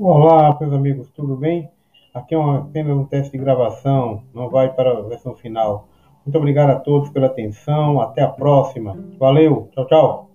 Olá, meus amigos, tudo bem? Aqui é uma, apenas um teste de gravação, não vai para a versão final. Muito obrigado a todos pela atenção, até a próxima. Valeu, tchau, tchau.